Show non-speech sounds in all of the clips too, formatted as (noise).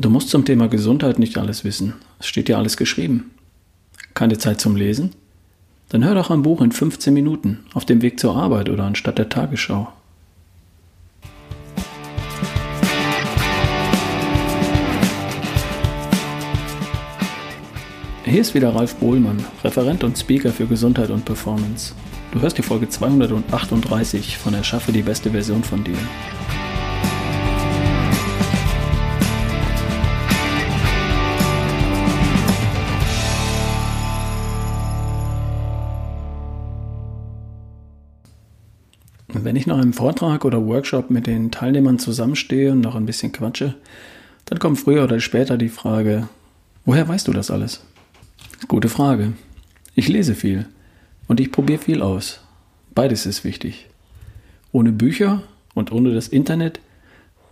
Du musst zum Thema Gesundheit nicht alles wissen. Es steht dir alles geschrieben. Keine Zeit zum Lesen? Dann hör doch ein Buch in 15 Minuten auf dem Weg zur Arbeit oder anstatt der Tagesschau. Hier ist wieder Ralf Bohlmann, Referent und Speaker für Gesundheit und Performance. Du hörst die Folge 238 von Erschaffe die beste Version von dir. Wenn ich nach einem Vortrag oder Workshop mit den Teilnehmern zusammenstehe und noch ein bisschen quatsche, dann kommt früher oder später die Frage, woher weißt du das alles? Gute Frage. Ich lese viel und ich probiere viel aus. Beides ist wichtig. Ohne Bücher und ohne das Internet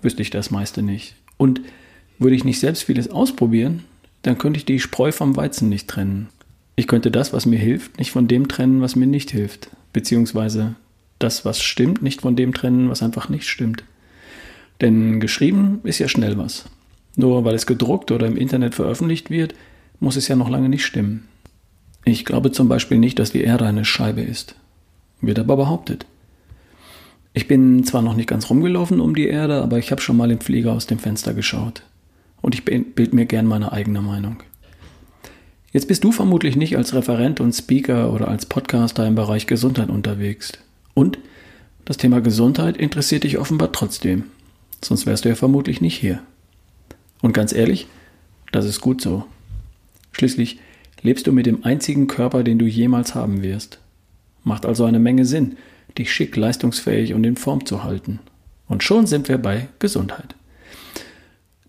wüsste ich das meiste nicht. Und würde ich nicht selbst vieles ausprobieren, dann könnte ich die Spreu vom Weizen nicht trennen. Ich könnte das, was mir hilft, nicht von dem trennen, was mir nicht hilft. Beziehungsweise das, was stimmt, nicht von dem trennen, was einfach nicht stimmt. Denn geschrieben ist ja schnell was. Nur weil es gedruckt oder im Internet veröffentlicht wird, muss es ja noch lange nicht stimmen. Ich glaube zum Beispiel nicht, dass die Erde eine Scheibe ist. Wird aber behauptet. Ich bin zwar noch nicht ganz rumgelaufen um die Erde, aber ich habe schon mal im Flieger aus dem Fenster geschaut. Und ich bild mir gern meine eigene Meinung. Jetzt bist du vermutlich nicht als Referent und Speaker oder als Podcaster im Bereich Gesundheit unterwegs. Und das Thema Gesundheit interessiert dich offenbar trotzdem. Sonst wärst du ja vermutlich nicht hier. Und ganz ehrlich, das ist gut so. Schließlich lebst du mit dem einzigen Körper, den du jemals haben wirst. Macht also eine Menge Sinn, dich schick, leistungsfähig und in Form zu halten. Und schon sind wir bei Gesundheit.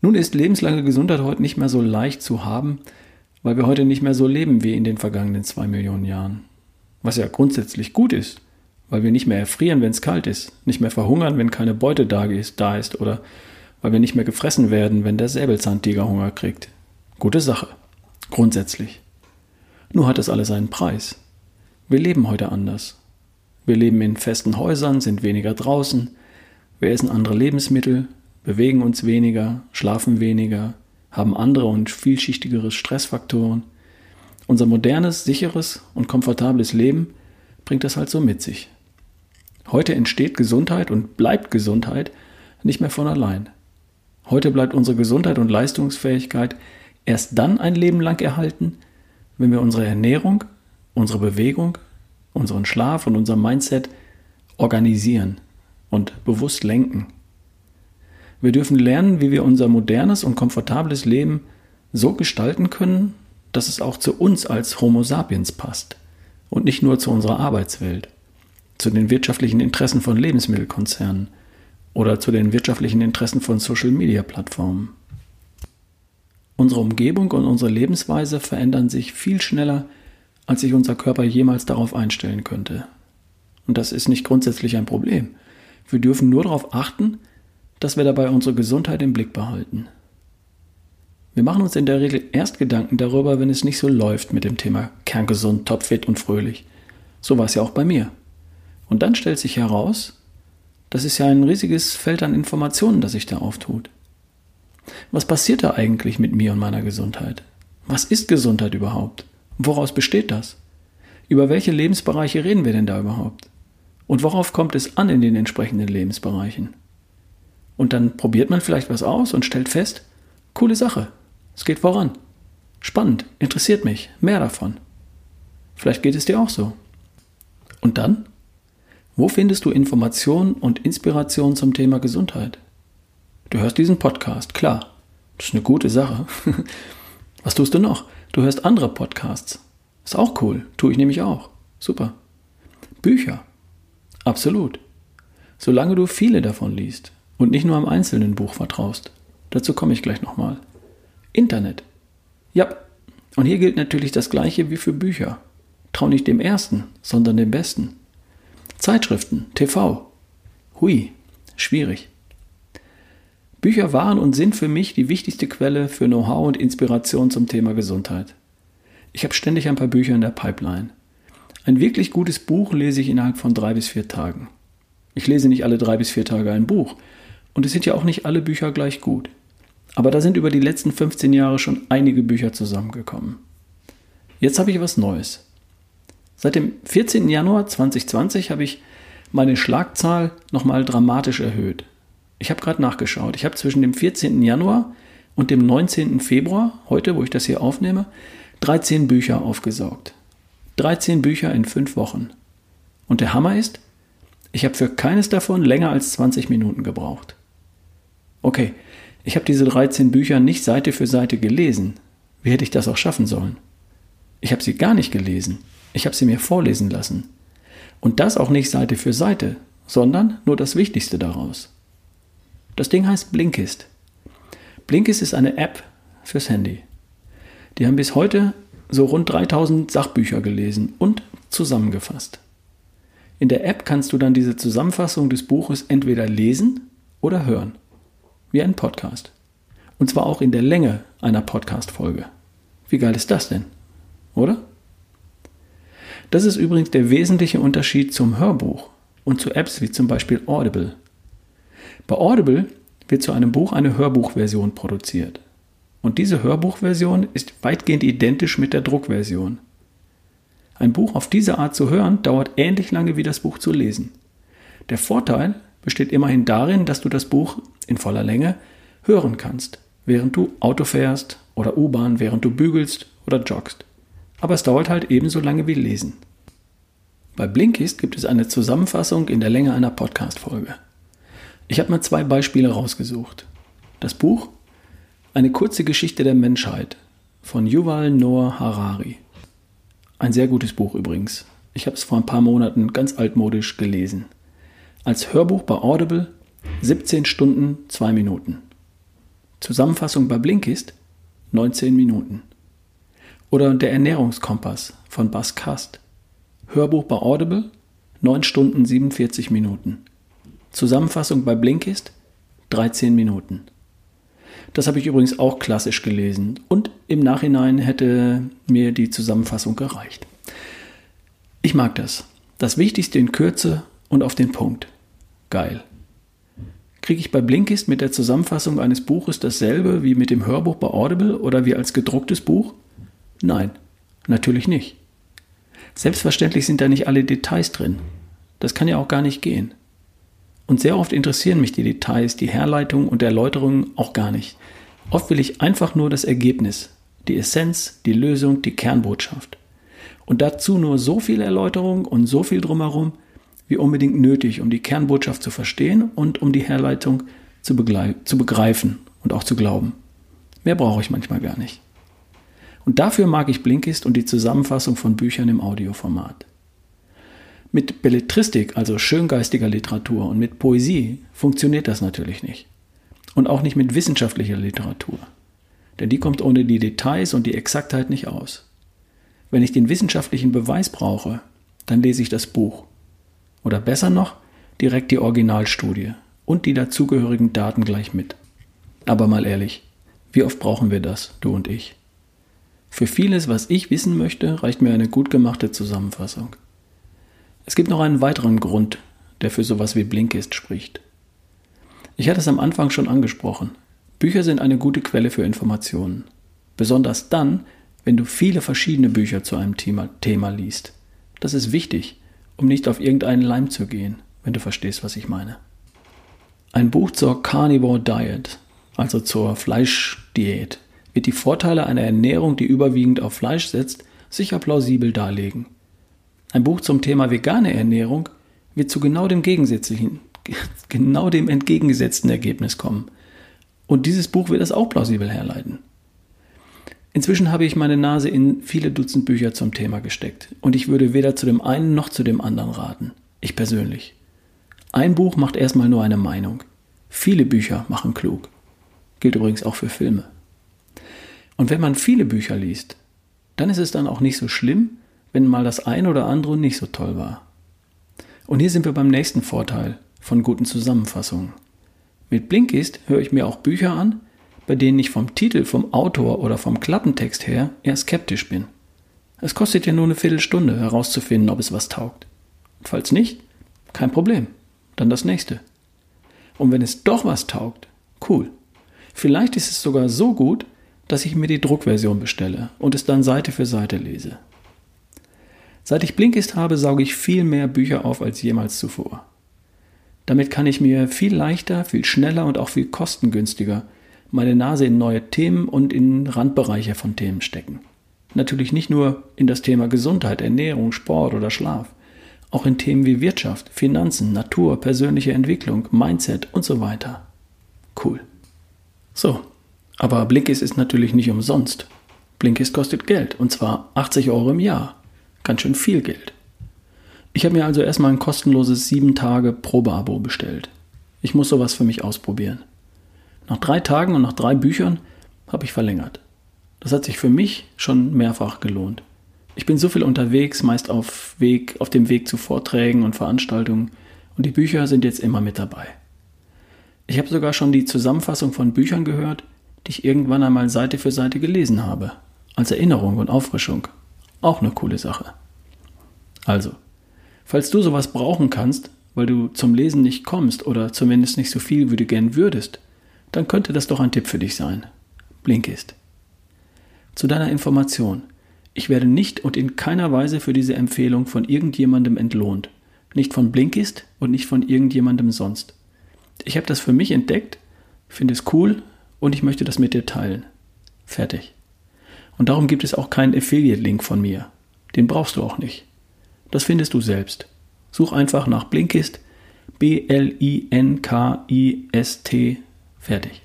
Nun ist lebenslange Gesundheit heute nicht mehr so leicht zu haben, weil wir heute nicht mehr so leben wie in den vergangenen zwei Millionen Jahren. Was ja grundsätzlich gut ist, weil wir nicht mehr erfrieren, wenn es kalt ist, nicht mehr verhungern, wenn keine Beute da ist, da ist oder weil wir nicht mehr gefressen werden, wenn der Säbelzahntiger Hunger kriegt. Gute Sache. Grundsätzlich. Nur hat es alles einen Preis. Wir leben heute anders. Wir leben in festen Häusern, sind weniger draußen, wir essen andere Lebensmittel, bewegen uns weniger, schlafen weniger, haben andere und vielschichtigere Stressfaktoren. Unser modernes, sicheres und komfortables Leben bringt das halt so mit sich. Heute entsteht Gesundheit und bleibt Gesundheit nicht mehr von allein. Heute bleibt unsere Gesundheit und Leistungsfähigkeit erst dann ein Leben lang erhalten, wenn wir unsere Ernährung, unsere Bewegung, unseren Schlaf und unser Mindset organisieren und bewusst lenken. Wir dürfen lernen, wie wir unser modernes und komfortables Leben so gestalten können, dass es auch zu uns als Homo sapiens passt und nicht nur zu unserer Arbeitswelt zu den wirtschaftlichen Interessen von Lebensmittelkonzernen oder zu den wirtschaftlichen Interessen von Social-Media-Plattformen. Unsere Umgebung und unsere Lebensweise verändern sich viel schneller, als sich unser Körper jemals darauf einstellen könnte. Und das ist nicht grundsätzlich ein Problem. Wir dürfen nur darauf achten, dass wir dabei unsere Gesundheit im Blick behalten. Wir machen uns in der Regel erst Gedanken darüber, wenn es nicht so läuft mit dem Thema kerngesund, topfit und fröhlich. So war es ja auch bei mir. Und dann stellt sich heraus, das ist ja ein riesiges Feld an Informationen, das sich da auftut. Was passiert da eigentlich mit mir und meiner Gesundheit? Was ist Gesundheit überhaupt? Woraus besteht das? Über welche Lebensbereiche reden wir denn da überhaupt? Und worauf kommt es an in den entsprechenden Lebensbereichen? Und dann probiert man vielleicht was aus und stellt fest, coole Sache, es geht voran. Spannend, interessiert mich, mehr davon. Vielleicht geht es dir auch so. Und dann? Wo findest du Informationen und Inspiration zum Thema Gesundheit? Du hörst diesen Podcast, klar. Das ist eine gute Sache. (laughs) Was tust du noch? Du hörst andere Podcasts. Ist auch cool. Tue ich nämlich auch. Super. Bücher. Absolut. Solange du viele davon liest und nicht nur am einzelnen Buch vertraust. Dazu komme ich gleich nochmal. Internet. Ja. Und hier gilt natürlich das gleiche wie für Bücher. Trau nicht dem ersten, sondern dem besten. Zeitschriften, TV. Hui, schwierig. Bücher waren und sind für mich die wichtigste Quelle für Know-how und Inspiration zum Thema Gesundheit. Ich habe ständig ein paar Bücher in der Pipeline. Ein wirklich gutes Buch lese ich innerhalb von drei bis vier Tagen. Ich lese nicht alle drei bis vier Tage ein Buch und es sind ja auch nicht alle Bücher gleich gut. Aber da sind über die letzten 15 Jahre schon einige Bücher zusammengekommen. Jetzt habe ich was Neues. Seit dem 14. Januar 2020 habe ich meine Schlagzahl nochmal dramatisch erhöht. Ich habe gerade nachgeschaut. Ich habe zwischen dem 14. Januar und dem 19. Februar, heute, wo ich das hier aufnehme, 13 Bücher aufgesaugt. 13 Bücher in 5 Wochen. Und der Hammer ist, ich habe für keines davon länger als 20 Minuten gebraucht. Okay, ich habe diese 13 Bücher nicht Seite für Seite gelesen. Wie hätte ich das auch schaffen sollen? Ich habe sie gar nicht gelesen. Ich habe sie mir vorlesen lassen. Und das auch nicht Seite für Seite, sondern nur das Wichtigste daraus. Das Ding heißt Blinkist. Blinkist ist eine App fürs Handy. Die haben bis heute so rund 3000 Sachbücher gelesen und zusammengefasst. In der App kannst du dann diese Zusammenfassung des Buches entweder lesen oder hören, wie ein Podcast. Und zwar auch in der Länge einer Podcast-Folge. Wie geil ist das denn? Oder? Das ist übrigens der wesentliche Unterschied zum Hörbuch und zu Apps wie zum Beispiel Audible. Bei Audible wird zu einem Buch eine Hörbuchversion produziert. Und diese Hörbuchversion ist weitgehend identisch mit der Druckversion. Ein Buch auf diese Art zu hören dauert ähnlich lange wie das Buch zu lesen. Der Vorteil besteht immerhin darin, dass du das Buch in voller Länge hören kannst, während du Auto fährst oder U-Bahn, während du bügelst oder joggst. Aber es dauert halt ebenso lange wie lesen. Bei Blinkist gibt es eine Zusammenfassung in der Länge einer Podcast-Folge. Ich habe mir zwei Beispiele rausgesucht. Das Buch Eine kurze Geschichte der Menschheit von Yuval Noah Harari. Ein sehr gutes Buch übrigens. Ich habe es vor ein paar Monaten ganz altmodisch gelesen. Als Hörbuch bei Audible 17 Stunden 2 Minuten. Zusammenfassung bei Blinkist 19 Minuten. Oder Der Ernährungskompass von Bas Kast. Hörbuch bei Audible 9 Stunden 47 Minuten. Zusammenfassung bei Blinkist 13 Minuten. Das habe ich übrigens auch klassisch gelesen und im Nachhinein hätte mir die Zusammenfassung gereicht. Ich mag das. Das Wichtigste in Kürze und auf den Punkt. Geil. Kriege ich bei Blinkist mit der Zusammenfassung eines Buches dasselbe wie mit dem Hörbuch bei Audible oder wie als gedrucktes Buch? Nein, natürlich nicht. Selbstverständlich sind da nicht alle Details drin. Das kann ja auch gar nicht gehen. Und sehr oft interessieren mich die Details, die Herleitung und Erläuterungen auch gar nicht. Oft will ich einfach nur das Ergebnis, die Essenz, die Lösung, die Kernbotschaft. Und dazu nur so viel Erläuterung und so viel drumherum, wie unbedingt nötig, um die Kernbotschaft zu verstehen und um die Herleitung zu, zu begreifen und auch zu glauben. Mehr brauche ich manchmal gar nicht. Und dafür mag ich Blinkist und die Zusammenfassung von Büchern im Audioformat. Mit Belletristik, also schöngeistiger Literatur und mit Poesie funktioniert das natürlich nicht. Und auch nicht mit wissenschaftlicher Literatur. Denn die kommt ohne die Details und die Exaktheit nicht aus. Wenn ich den wissenschaftlichen Beweis brauche, dann lese ich das Buch. Oder besser noch, direkt die Originalstudie und die dazugehörigen Daten gleich mit. Aber mal ehrlich, wie oft brauchen wir das, du und ich? Für vieles, was ich wissen möchte, reicht mir eine gut gemachte Zusammenfassung. Es gibt noch einen weiteren Grund, der für sowas wie Blinkist spricht. Ich hatte es am Anfang schon angesprochen. Bücher sind eine gute Quelle für Informationen. Besonders dann, wenn du viele verschiedene Bücher zu einem Thema, Thema liest. Das ist wichtig, um nicht auf irgendeinen Leim zu gehen, wenn du verstehst, was ich meine. Ein Buch zur Carnivore Diet, also zur Fleischdiät, wird die Vorteile einer Ernährung, die überwiegend auf Fleisch setzt, sicher plausibel darlegen. Ein Buch zum Thema vegane Ernährung wird zu genau dem gegensätzlichen, (laughs) genau dem entgegengesetzten Ergebnis kommen. Und dieses Buch wird es auch plausibel herleiten. Inzwischen habe ich meine Nase in viele Dutzend Bücher zum Thema gesteckt und ich würde weder zu dem einen noch zu dem anderen raten. Ich persönlich. Ein Buch macht erstmal nur eine Meinung. Viele Bücher machen klug. Gilt übrigens auch für Filme. Und wenn man viele Bücher liest, dann ist es dann auch nicht so schlimm, wenn mal das ein oder andere nicht so toll war. Und hier sind wir beim nächsten Vorteil von guten Zusammenfassungen. Mit Blinkist höre ich mir auch Bücher an, bei denen ich vom Titel, vom Autor oder vom Klappentext her eher skeptisch bin. Es kostet ja nur eine Viertelstunde herauszufinden, ob es was taugt. Falls nicht, kein Problem. Dann das nächste. Und wenn es doch was taugt, cool. Vielleicht ist es sogar so gut, dass ich mir die Druckversion bestelle und es dann Seite für Seite lese. Seit ich Blinkist habe, sauge ich viel mehr Bücher auf als jemals zuvor. Damit kann ich mir viel leichter, viel schneller und auch viel kostengünstiger meine Nase in neue Themen und in Randbereiche von Themen stecken. Natürlich nicht nur in das Thema Gesundheit, Ernährung, Sport oder Schlaf, auch in Themen wie Wirtschaft, Finanzen, Natur, persönliche Entwicklung, Mindset und so weiter. Cool. So, aber Blinkist ist natürlich nicht umsonst. Blinkist kostet Geld und zwar 80 Euro im Jahr. Ganz schön viel Geld. Ich habe mir also erstmal ein kostenloses 7 Tage Probeabo bestellt. Ich muss sowas für mich ausprobieren. Nach drei Tagen und nach drei Büchern habe ich verlängert. Das hat sich für mich schon mehrfach gelohnt. Ich bin so viel unterwegs, meist auf, Weg, auf dem Weg zu Vorträgen und Veranstaltungen, und die Bücher sind jetzt immer mit dabei. Ich habe sogar schon die Zusammenfassung von Büchern gehört, die ich irgendwann einmal Seite für Seite gelesen habe, als Erinnerung und Auffrischung. Auch eine coole Sache. Also, falls du sowas brauchen kannst, weil du zum Lesen nicht kommst oder zumindest nicht so viel, wie du gern würdest, dann könnte das doch ein Tipp für dich sein. Blinkist. Zu deiner Information. Ich werde nicht und in keiner Weise für diese Empfehlung von irgendjemandem entlohnt. Nicht von Blinkist und nicht von irgendjemandem sonst. Ich habe das für mich entdeckt, finde es cool und ich möchte das mit dir teilen. Fertig. Und darum gibt es auch keinen Affiliate-Link von mir. Den brauchst du auch nicht. Das findest du selbst. Such einfach nach Blinkist, B-L-I-N-K-I-S-T, fertig.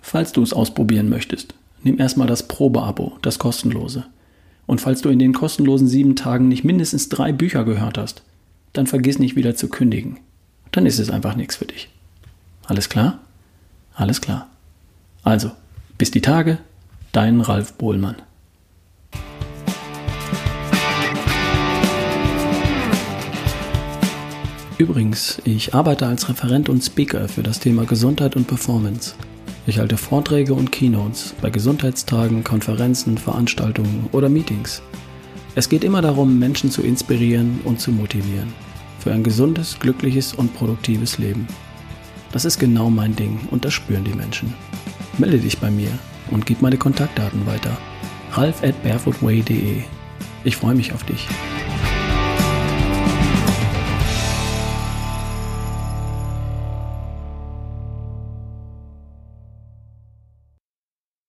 Falls du es ausprobieren möchtest, nimm erstmal das Probeabo, das kostenlose. Und falls du in den kostenlosen sieben Tagen nicht mindestens drei Bücher gehört hast, dann vergiss nicht wieder zu kündigen dann ist es einfach nichts für dich. Alles klar? Alles klar. Also, bis die Tage, dein Ralf Bohlmann. Übrigens, ich arbeite als Referent und Speaker für das Thema Gesundheit und Performance. Ich halte Vorträge und Keynotes bei Gesundheitstagen, Konferenzen, Veranstaltungen oder Meetings. Es geht immer darum, Menschen zu inspirieren und zu motivieren für ein gesundes, glückliches und produktives Leben. Das ist genau mein Ding und das spüren die Menschen. Melde dich bei mir und gib meine Kontaktdaten weiter. ralf at barefootway.de. Ich freue mich auf dich.